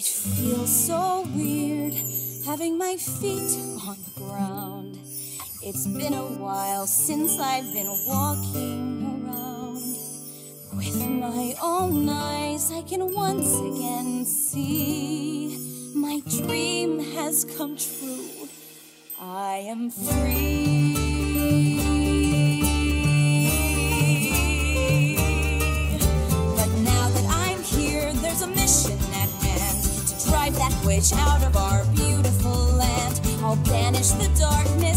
It feels so weird having my feet on the ground. It's been a while since I've been walking around. With my own eyes, I can once again see my dream has come true. I am free. Witch out of our beautiful land. I'll banish the darkness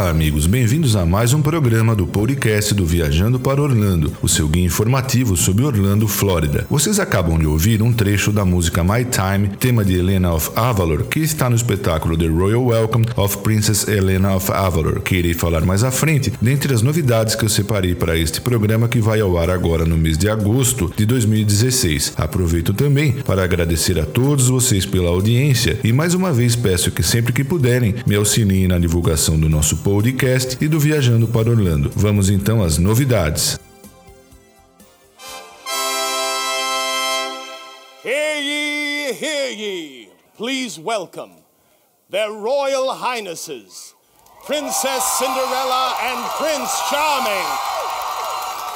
Olá, amigos, bem-vindos a mais um programa do podcast do Viajando para Orlando, o seu guia informativo sobre Orlando, Flórida. Vocês acabam de ouvir um trecho da música My Time, tema de Helena of Avalor, que está no espetáculo The Royal Welcome of Princess Helena of Avalor, que irei falar mais à frente, dentre as novidades que eu separei para este programa que vai ao ar agora no mês de agosto de 2016. Aproveito também para agradecer a todos vocês pela audiência e mais uma vez peço que sempre que puderem me auxiliem na divulgação do nosso podcast e do Viajando para Orlando. Vamos então às novidades. Hear ye, hear ye. Please welcome their royal highnesses, Princess Cinderella and Prince Charming.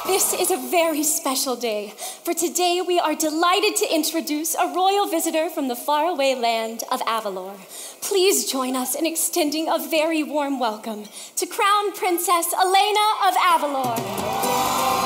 This is a very special day, for today we are delighted to introduce a royal visitor from the faraway land of Avalor. Please join us in extending a very warm welcome to Crown Princess Elena of Avalor.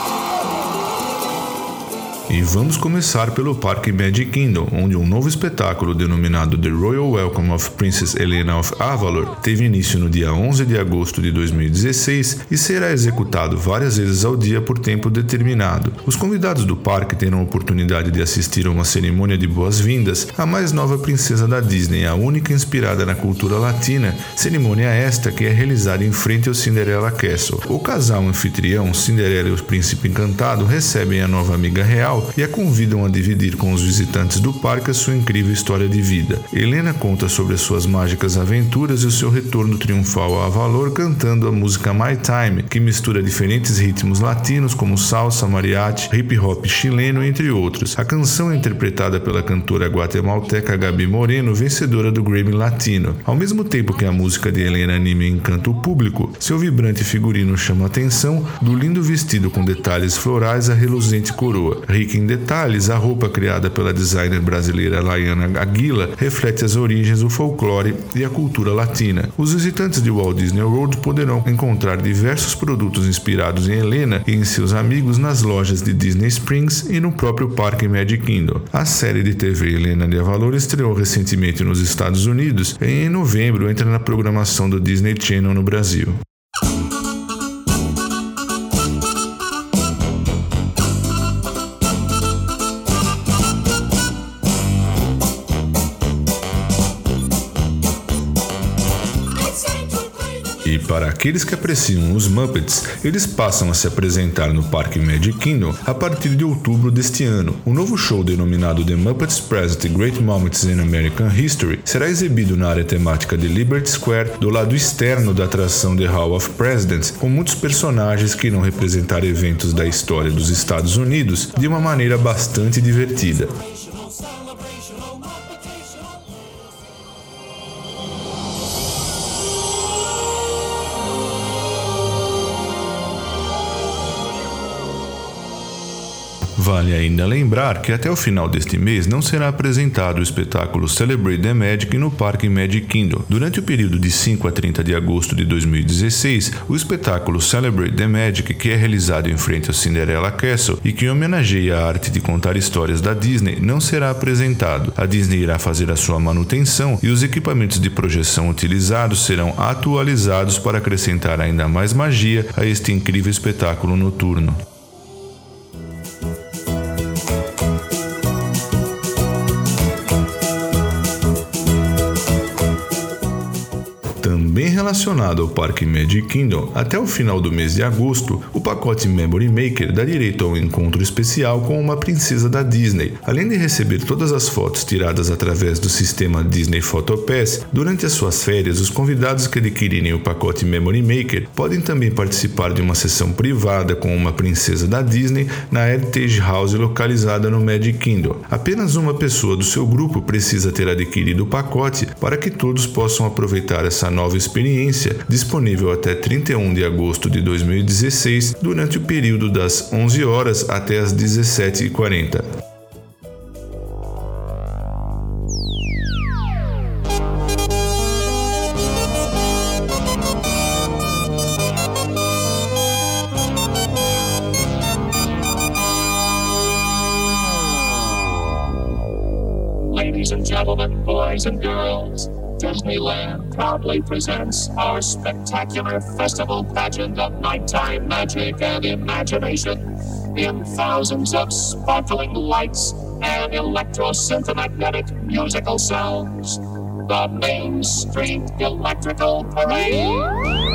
Vamos começar pelo Parque Magic Kingdom, onde um novo espetáculo denominado The Royal Welcome of Princess Helena of Avalor teve início no dia 11 de agosto de 2016 e será executado várias vezes ao dia por tempo determinado. Os convidados do parque terão a oportunidade de assistir a uma cerimônia de boas-vindas à mais nova princesa da Disney, a única inspirada na cultura latina, cerimônia esta que é realizada em frente ao Cinderella Castle. O casal anfitrião, Cinderela e o príncipe encantado, recebem a nova amiga real e a convidam a dividir com os visitantes do parque a sua incrível história de vida. Helena conta sobre as suas mágicas aventuras e o seu retorno triunfal a Avalor cantando a música My Time, que mistura diferentes ritmos latinos como salsa, mariachi, hip hop chileno, entre outros. A canção é interpretada pela cantora guatemalteca Gabi Moreno, vencedora do Grammy Latino. Ao mesmo tempo que a música de Helena anima e encanta o público, seu vibrante figurino chama a atenção do lindo vestido com detalhes florais à reluzente coroa. Rica em detalhes, a roupa criada pela designer brasileira Laiana Aguila reflete as origens do folclore e a cultura latina. Os visitantes de Walt Disney World poderão encontrar diversos produtos inspirados em Helena e em seus amigos nas lojas de Disney Springs e no próprio Parque Magic Kingdom. A série de TV Helena de Avalor estreou recentemente nos Estados Unidos e em novembro entra na programação do Disney Channel no Brasil. Para aqueles que apreciam os Muppets, eles passam a se apresentar no Parque Magic Kingdom a partir de outubro deste ano. O novo show denominado The Muppets Present Great Moments in American History será exibido na área temática de Liberty Square, do lado externo da atração The Hall of Presidents, com muitos personagens que irão representar eventos da história dos Estados Unidos de uma maneira bastante divertida. Vale ainda lembrar que até o final deste mês não será apresentado o espetáculo Celebrate the Magic no Parque Magic Kingdom. Durante o período de 5 a 30 de agosto de 2016, o espetáculo Celebrate the Magic, que é realizado em frente ao Cinderella Castle e que homenageia a arte de contar histórias da Disney, não será apresentado. A Disney irá fazer a sua manutenção e os equipamentos de projeção utilizados serão atualizados para acrescentar ainda mais magia a este incrível espetáculo noturno. Ao Parque Magic Kingdom, até o final do mês de agosto, o pacote Memory Maker dá direito a um encontro especial com uma princesa da Disney. Além de receber todas as fotos tiradas através do sistema Disney PhotoPass, durante as suas férias, os convidados que adquirirem o pacote Memory Maker podem também participar de uma sessão privada com uma princesa da Disney na Heritage House localizada no Magic Kingdom. Apenas uma pessoa do seu grupo precisa ter adquirido o pacote para que todos possam aproveitar essa nova experiência experiência, disponível até 31 de agosto de 2016, durante o período das 11 horas até as 17h40. Ladies and gentlemen, boys and girls. Disneyland proudly presents our spectacular festival pageant of nighttime magic and imagination in thousands of sparkling lights and electrosynthomagnetic musical sounds. The Main Street Electrical Parade.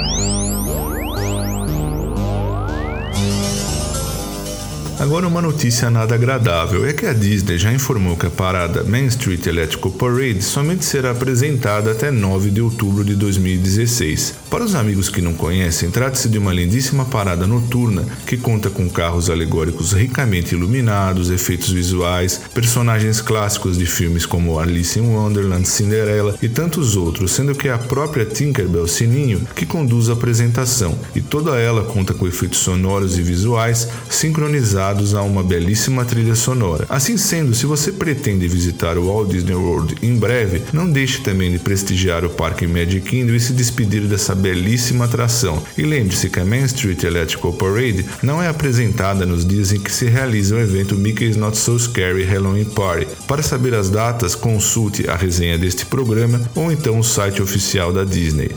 Agora, uma notícia nada agradável é que a Disney já informou que a parada Main Street Electrical Parade somente será apresentada até 9 de outubro de 2016. Para os amigos que não conhecem, trata-se de uma lindíssima parada noturna que conta com carros alegóricos ricamente iluminados, efeitos visuais, personagens clássicos de filmes como Alice in Wonderland, Cinderela e tantos outros, sendo que é a própria Tinkerbell Sininho que conduz a apresentação, e toda ela conta com efeitos sonoros e visuais sincronizados a uma belíssima trilha sonora. Assim sendo, se você pretende visitar o Walt Disney World em breve, não deixe também de prestigiar o Parque Magic Kingdom e se despedir dessa belíssima atração. E lembre-se que a Main Street Electrical Parade não é apresentada nos dias em que se realiza o evento Mickey's Not So Scary Halloween Party. Para saber as datas, consulte a resenha deste programa ou então o site oficial da Disney.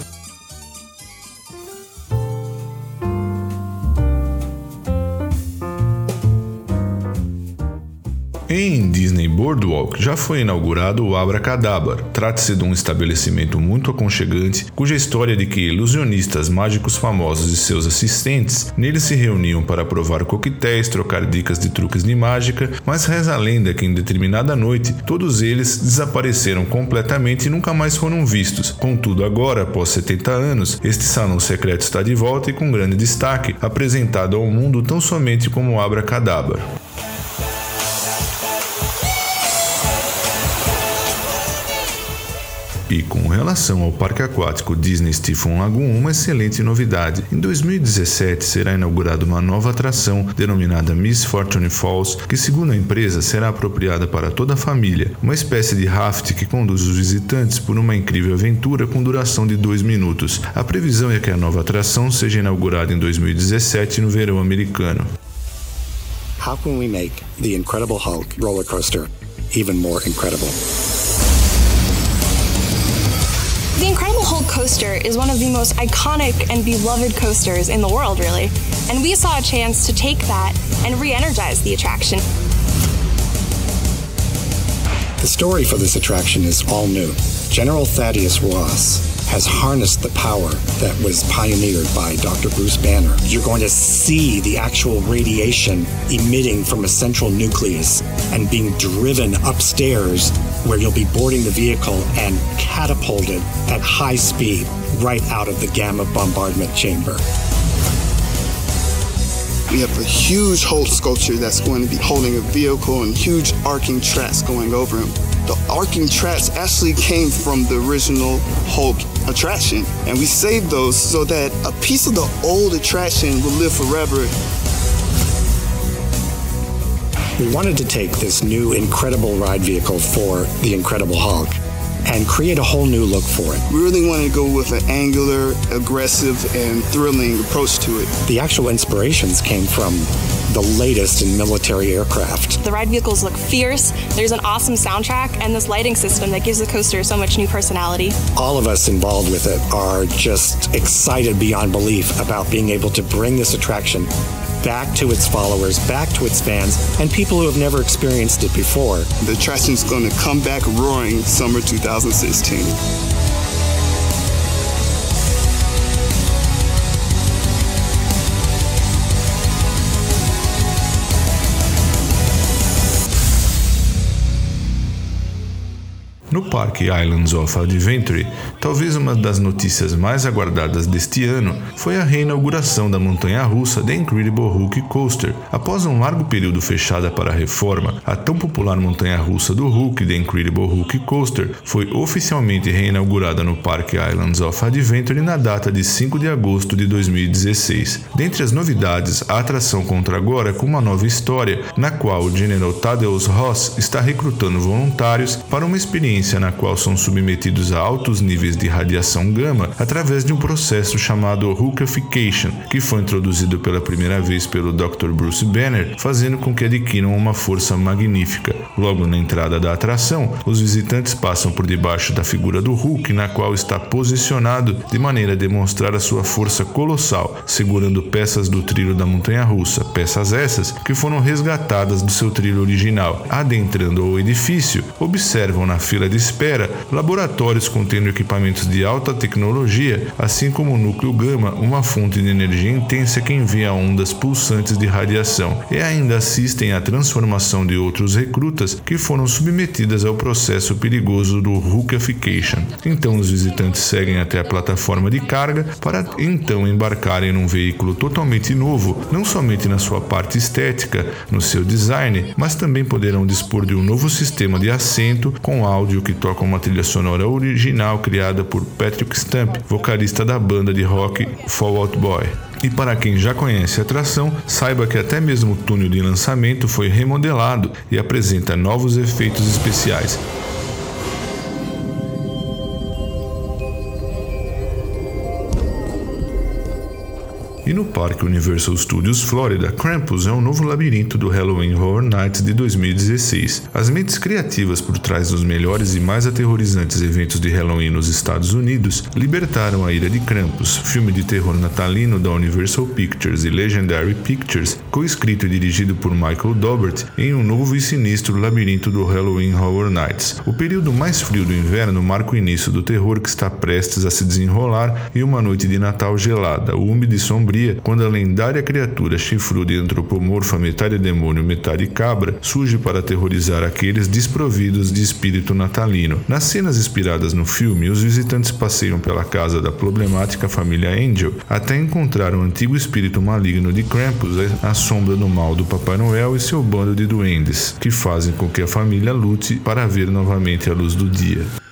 Boardwalk já foi inaugurado o Abracadabra. Trata-se de um estabelecimento muito aconchegante, cuja história de que ilusionistas, mágicos famosos e seus assistentes nele se reuniam para provar coquetéis, trocar dicas de truques de mágica, mas reza a lenda que em determinada noite todos eles desapareceram completamente e nunca mais foram vistos. Contudo, agora, após 70 anos, este salão secreto está de volta e com grande destaque, apresentado ao mundo tão somente como Abracadabra. E com relação ao parque aquático Disney Stephen Lagoon, uma excelente novidade. Em 2017 será inaugurada uma nova atração denominada Miss Fortune Falls, que segundo a empresa será apropriada para toda a família, uma espécie de raft que conduz os visitantes por uma incrível aventura com duração de dois minutos. A previsão é que a nova atração seja inaugurada em 2017 no verão americano. How can we make the Incredible Hulk roller coaster even more incredible? The Incredible Hulk coaster is one of the most iconic and beloved coasters in the world, really. And we saw a chance to take that and re energize the attraction. The story for this attraction is all new. General Thaddeus Ross has harnessed the power that was pioneered by Dr. Bruce Banner. You're going to see the actual radiation emitting from a central nucleus and being driven upstairs where you'll be boarding the vehicle and catapulted at high speed right out of the gamma bombardment chamber. We have a huge Hulk sculpture that's going to be holding a vehicle and huge arcing tracks going over him. The arcing tracks actually came from the original Hulk attraction, and we saved those so that a piece of the old attraction will live forever We wanted to take this new incredible ride vehicle for the Incredible Hulk and create a whole new look for it. We really wanted to go with an angular, aggressive, and thrilling approach to it. The actual inspirations came from the latest in military aircraft. The ride vehicles look fierce, there's an awesome soundtrack, and this lighting system that gives the coaster so much new personality. All of us involved with it are just excited beyond belief about being able to bring this attraction back to its followers, back to its fans, and people who have never experienced it before. The attraction's going to come back roaring summer 2016. Parque Islands of Adventure, talvez uma das notícias mais aguardadas deste ano foi a reinauguração da montanha-russa The Incredible Hulk Coaster. Após um largo período fechada para a reforma, a tão popular montanha-russa do Hulk, The Incredible Hulk Coaster, foi oficialmente reinaugurada no Parque Islands of Adventure na data de 5 de agosto de 2016. Dentre as novidades, a atração conta agora com uma nova história, na qual o General Thaddeus Ross está recrutando voluntários para uma experiência na qual são submetidos a altos níveis de radiação gama através de um processo chamado Hulkification, que foi introduzido pela primeira vez pelo Dr. Bruce Banner, fazendo com que adquiram uma força magnífica. Logo na entrada da atração, os visitantes passam por debaixo da figura do Hulk, na qual está posicionado de maneira a demonstrar a sua força colossal, segurando peças do trilho da montanha-russa, peças essas que foram resgatadas do seu trilho original. Adentrando o edifício, observam na fila de espera, laboratórios contendo equipamentos de alta tecnologia, assim como o núcleo gama, uma fonte de energia intensa que envia ondas pulsantes de radiação, e ainda assistem à transformação de outros recrutas que foram submetidas ao processo perigoso do Hulkification. Então os visitantes seguem até a plataforma de carga para então embarcarem num veículo totalmente novo, não somente na sua parte estética, no seu design, mas também poderão dispor de um novo sistema de assento com áudio que toca uma trilha sonora original criada por Patrick Stump, vocalista da banda de rock Fall Out Boy. E para quem já conhece a atração, saiba que até mesmo o túnel de lançamento foi remodelado e apresenta novos efeitos especiais. E no Parque Universal Studios Florida, Krampus é um novo labirinto do Halloween Horror Nights de 2016. As mentes criativas por trás dos melhores e mais aterrorizantes eventos de Halloween nos Estados Unidos libertaram a ira de Krampus, filme de terror natalino da Universal Pictures e Legendary Pictures, co-escrito e dirigido por Michael Dobbert, em um novo e sinistro labirinto do Halloween Horror Nights. O período mais frio do inverno marca o início do terror que está prestes a se desenrolar em uma noite de Natal gelada, úmida e sombria quando a lendária criatura chifruda e antropomorfa metade demônio, metade cabra, surge para aterrorizar aqueles desprovidos de espírito natalino. Nas cenas inspiradas no filme, os visitantes passeiam pela casa da problemática família Angel até encontrar o antigo espírito maligno de Krampus, a sombra do mal do Papai Noel e seu bando de duendes, que fazem com que a família lute para ver novamente a luz do dia.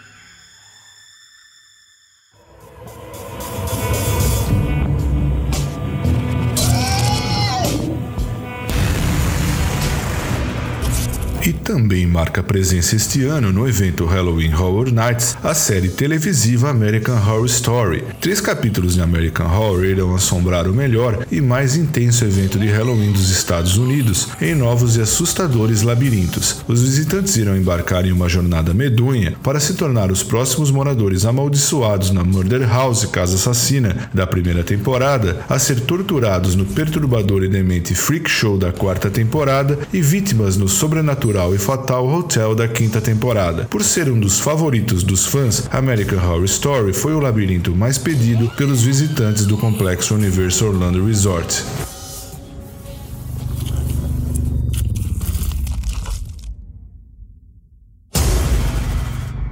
Também marca presença este ano no evento Halloween Horror Nights a série televisiva American Horror Story. Três capítulos de American Horror irão assombrar o melhor e mais intenso evento de Halloween dos Estados Unidos em novos e assustadores labirintos. Os visitantes irão embarcar em uma jornada medonha para se tornar os próximos moradores amaldiçoados na Murder House, casa assassina, da primeira temporada, a ser torturados no perturbador e demente Freak Show da quarta temporada e vítimas no sobrenatural e Fatal Hotel da quinta temporada. Por ser um dos favoritos dos fãs, American Horror Story foi o labirinto mais pedido pelos visitantes do complexo Universal Orlando Resort.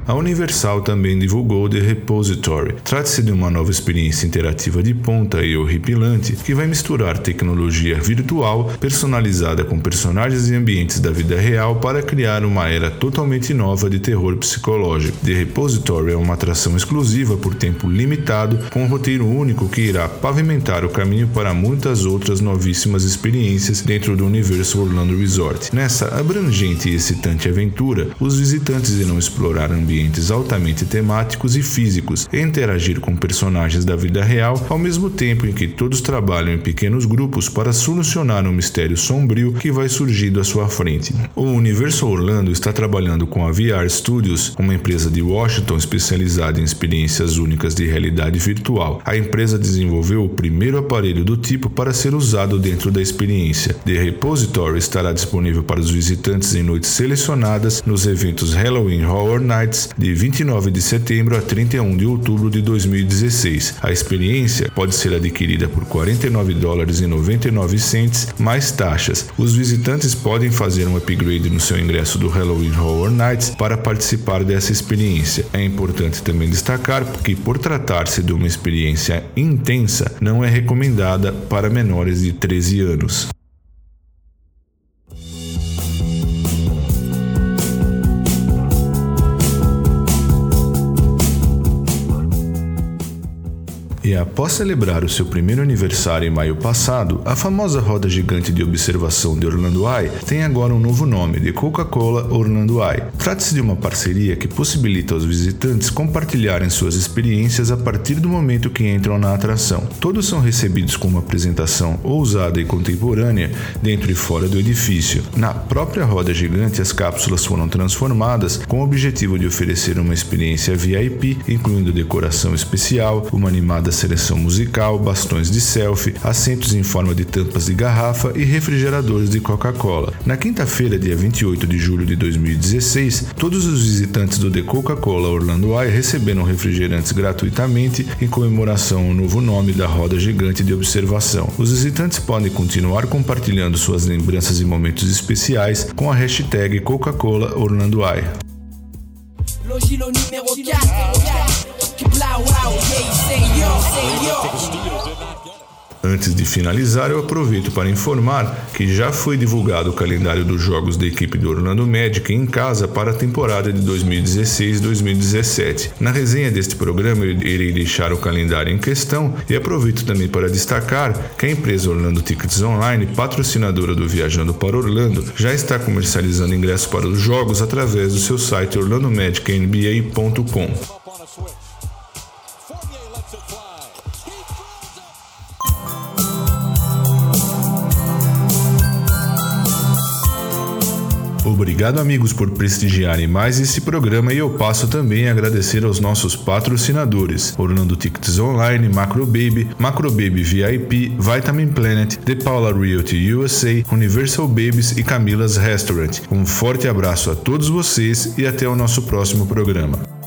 A Universal também divulgou The Repository. Trata-se de uma nova experiência interativa de ponta e horripilante que vai misturar tecnologia virtual personalizada com personagens e ambientes da vida real para criar uma era totalmente nova de terror psicológico. The Repository é uma atração exclusiva por tempo limitado, com um roteiro único que irá pavimentar o caminho para muitas outras novíssimas experiências dentro do universo Orlando Resort. Nessa abrangente e excitante aventura, os visitantes irão explorar ambientes altamente temáticos e físicos e interagir com personagens da vida real, ao mesmo tempo em que todos trabalham em pequenos grupos para solucionar um mistério sombrio que vai surgindo à sua frente. O Universo Orlando está trabalhando com a VR Studios, uma empresa de Washington especializada em experiências únicas de realidade virtual. A empresa desenvolveu o primeiro aparelho do tipo para ser usado dentro da experiência. The Repository estará disponível para os visitantes em noites selecionadas nos eventos Halloween Horror Nights de 29 de setembro a 31 de outubro de 2016. A experiência pode ser adquirida por 49 dólares e 99 cents mais taxas. Os visitantes podem fazer um upgrade no seu ingresso do Halloween Horror Nights para participar dessa experiência. É importante também destacar que, por tratar-se de uma experiência intensa, não é recomendada para menores de 13 anos. E após celebrar o seu primeiro aniversário em maio passado, a famosa roda gigante de observação de Orlando Eye tem agora um novo nome, de Coca-Cola Orlando Eye. Trata-se de uma parceria que possibilita aos visitantes compartilharem suas experiências a partir do momento que entram na atração. Todos são recebidos com uma apresentação ousada e contemporânea dentro e fora do edifício. Na própria roda gigante, as cápsulas foram transformadas com o objetivo de oferecer uma experiência VIP, incluindo decoração especial, uma animada seleção musical, bastões de selfie, assentos em forma de tampas de garrafa e refrigeradores de Coca-Cola. Na quinta-feira, dia 28 de julho de 2016, todos os visitantes do The Coca-Cola Orlando Eye receberam refrigerantes gratuitamente em comemoração ao novo nome da roda gigante de observação. Os visitantes podem continuar compartilhando suas lembranças e momentos especiais com a hashtag Coca-Cola Orlando Eye. Antes de finalizar, eu aproveito para informar que já foi divulgado o calendário dos jogos da equipe do Orlando Magic em casa para a temporada de 2016-2017. Na resenha deste programa, eu irei deixar o calendário em questão e aproveito também para destacar que a empresa Orlando Tickets Online, patrocinadora do Viajando para Orlando, já está comercializando ingressos para os jogos através do seu site orlandomagicnba.com. Obrigado, amigos, por prestigiarem mais esse programa e eu passo também a agradecer aos nossos patrocinadores: Orlando Tickets Online, Macro Baby, Macro Baby VIP, Vitamin Planet, The Paula Realty USA, Universal Babies e Camila's Restaurant. Um forte abraço a todos vocês e até o nosso próximo programa.